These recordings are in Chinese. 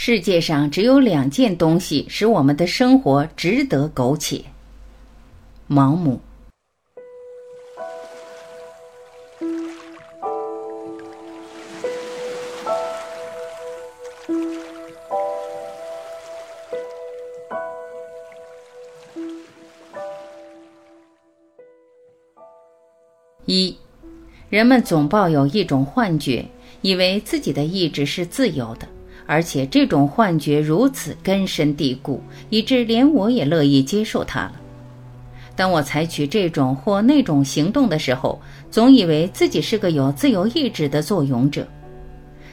世界上只有两件东西使我们的生活值得苟且。毛姆。一，人们总抱有一种幻觉，以为自己的意志是自由的。而且这种幻觉如此根深蒂固，以致连我也乐意接受它了。当我采取这种或那种行动的时候，总以为自己是个有自由意志的作俑者。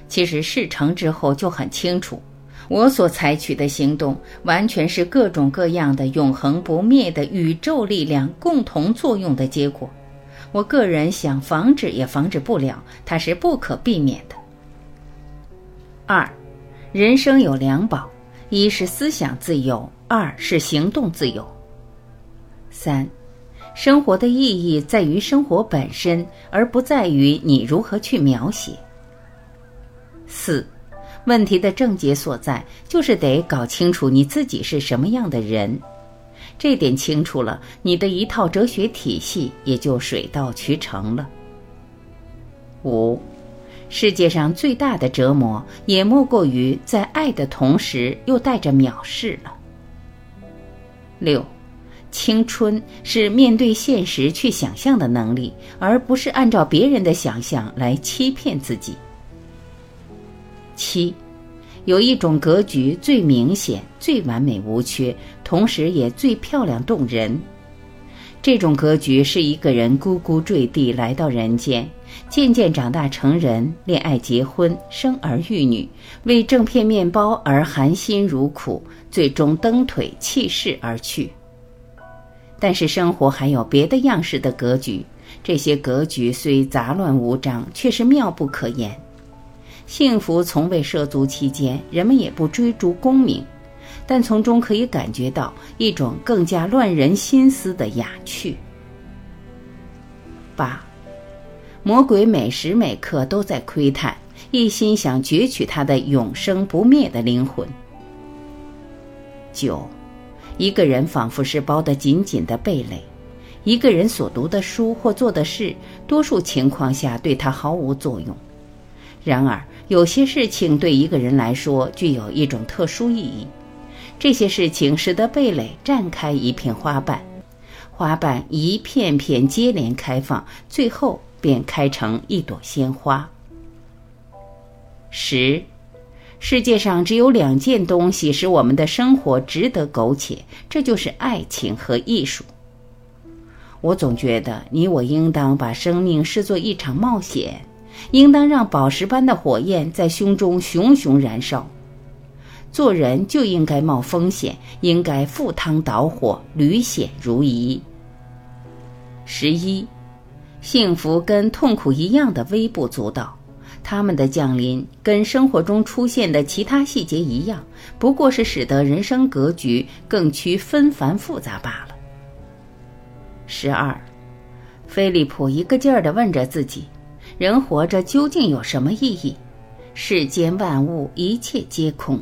其实事成之后就很清楚，我所采取的行动完全是各种各样的永恒不灭的宇宙力量共同作用的结果。我个人想防止也防止不了，它是不可避免的。二。人生有两宝，一是思想自由，二是行动自由。三，生活的意义在于生活本身，而不在于你如何去描写。四，问题的症结所在，就是得搞清楚你自己是什么样的人，这点清楚了，你的一套哲学体系也就水到渠成了。五。世界上最大的折磨，也莫过于在爱的同时又带着藐视了。六，青春是面对现实去想象的能力，而不是按照别人的想象来欺骗自己。七，有一种格局最明显、最完美无缺，同时也最漂亮动人。这种格局是一个人咕咕坠地来到人间，渐渐长大成人，恋爱结婚，生儿育女，为挣片面包而含辛茹苦，最终蹬腿弃世而去。但是生活还有别的样式的格局，这些格局虽杂乱无章，却是妙不可言。幸福从未涉足其间，人们也不追逐功名。但从中可以感觉到一种更加乱人心思的雅趣。八，魔鬼每时每刻都在窥探，一心想攫取他的永生不灭的灵魂。九，一个人仿佛是包得紧紧的蓓蕾，一个人所读的书或做的事，多数情况下对他毫无作用。然而，有些事情对一个人来说具有一种特殊意义。这些事情使得蓓蕾绽开一片花瓣，花瓣一片片接连开放，最后便开成一朵鲜花。十，世界上只有两件东西使我们的生活值得苟且，这就是爱情和艺术。我总觉得你我应当把生命视作一场冒险，应当让宝石般的火焰在胸中熊熊燃烧。做人就应该冒风险，应该赴汤蹈火，屡险如夷。十一，幸福跟痛苦一样的微不足道，他们的降临跟生活中出现的其他细节一样，不过是使得人生格局更趋纷繁复杂罢了。十二，菲利普一个劲儿地问着自己：人活着究竟有什么意义？世间万物，一切皆空。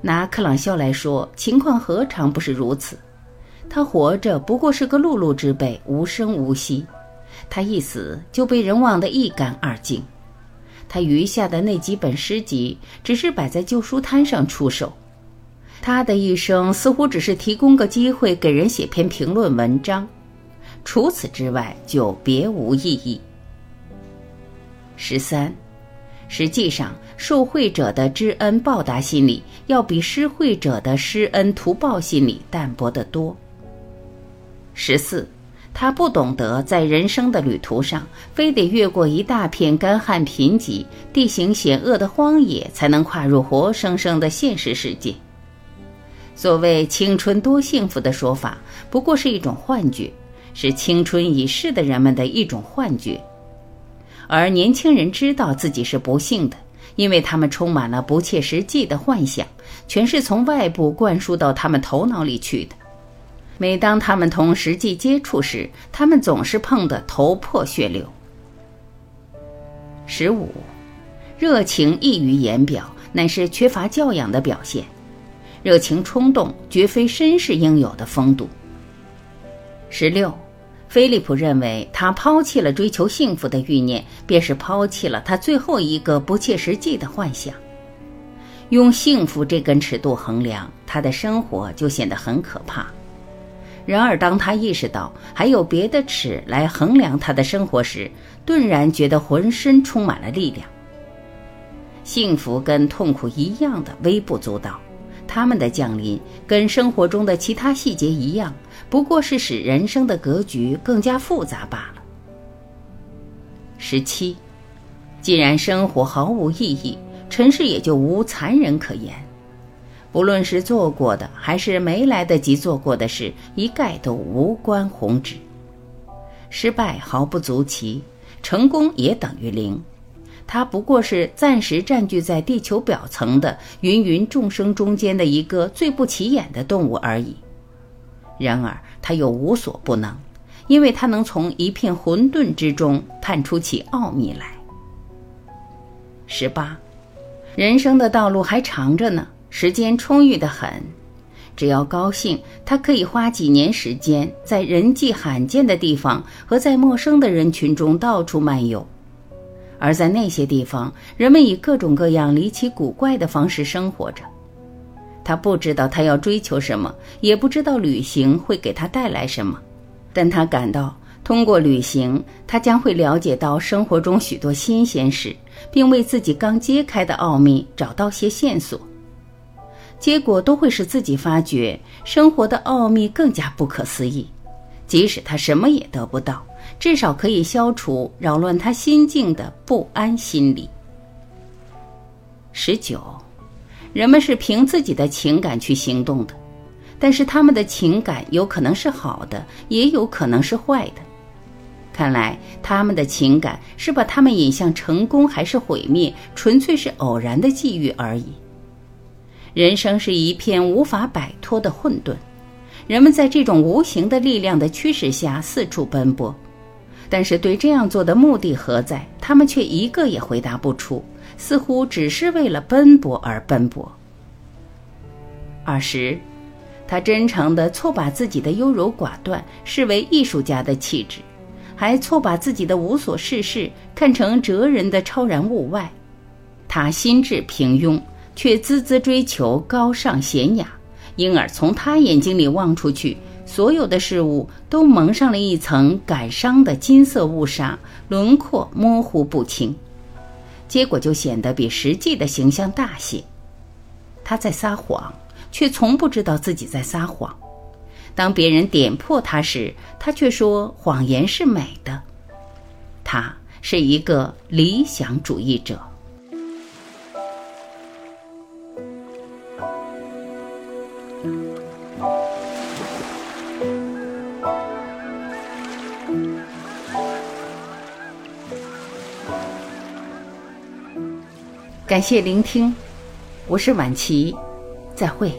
拿克朗肖来说，情况何尝不是如此？他活着不过是个碌碌之辈，无声无息；他一死就被人忘得一干二净。他余下的那几本诗集，只是摆在旧书摊上出售。他的一生似乎只是提供个机会给人写篇评论文章，除此之外就别无意义。十三。实际上，受贿者的知恩报答心理要比施惠者的施恩图报心理淡薄得多。十四，他不懂得在人生的旅途上，非得越过一大片干旱贫瘠、地形险恶的荒野，才能跨入活生生的现实世界。所谓“青春多幸福”的说法，不过是一种幻觉，是青春已逝的人们的一种幻觉。而年轻人知道自己是不幸的，因为他们充满了不切实际的幻想，全是从外部灌输到他们头脑里去的。每当他们同实际接触时，他们总是碰得头破血流。十五，热情溢于言表，乃是缺乏教养的表现。热情冲动绝非绅士应有的风度。十六，菲利普认为他抛弃了追求幸福的欲念，便是抛弃了他最后一个不切实际的幻想。用幸福这根尺度衡量他的生活，就显得很可怕。然而，当他意识到还有别的尺来衡量他的生活时，顿然觉得浑身充满了力量。幸福跟痛苦一样的微不足道。他们的降临跟生活中的其他细节一样，不过是使人生的格局更加复杂罢了。十七，既然生活毫无意义，尘世也就无残忍可言。不论是做过的还是没来得及做过的事，一概都无关宏旨。失败毫不足奇，成功也等于零。它不过是暂时占据在地球表层的芸芸众生中间的一个最不起眼的动物而已。然而，它又无所不能，因为它能从一片混沌之中探出其奥秘来。十八，人生的道路还长着呢，时间充裕的很。只要高兴，他可以花几年时间在人迹罕见的地方和在陌生的人群中到处漫游。而在那些地方，人们以各种各样离奇古怪的方式生活着。他不知道他要追求什么，也不知道旅行会给他带来什么，但他感到通过旅行，他将会了解到生活中许多新鲜事，并为自己刚揭开的奥秘找到些线索。结果都会使自己发觉生活的奥秘更加不可思议，即使他什么也得不到。至少可以消除扰乱他心境的不安心理。十九，人们是凭自己的情感去行动的，但是他们的情感有可能是好的，也有可能是坏的。看来他们的情感是把他们引向成功还是毁灭，纯粹是偶然的际遇而已。人生是一片无法摆脱的混沌，人们在这种无形的力量的驱使下四处奔波。但是对这样做的目的何在？他们却一个也回答不出，似乎只是为了奔波而奔波。二十，他真诚地错把自己的优柔寡断视为艺术家的气质，还错把自己的无所事事看成哲人的超然物外。他心智平庸，却孜孜追求高尚娴雅，因而从他眼睛里望出去。所有的事物都蒙上了一层感伤的金色雾纱，轮廓模糊不清，结果就显得比实际的形象大些。他在撒谎，却从不知道自己在撒谎。当别人点破他时，他却说谎言是美的。他是一个理想主义者。感谢聆听，我是晚琪，再会。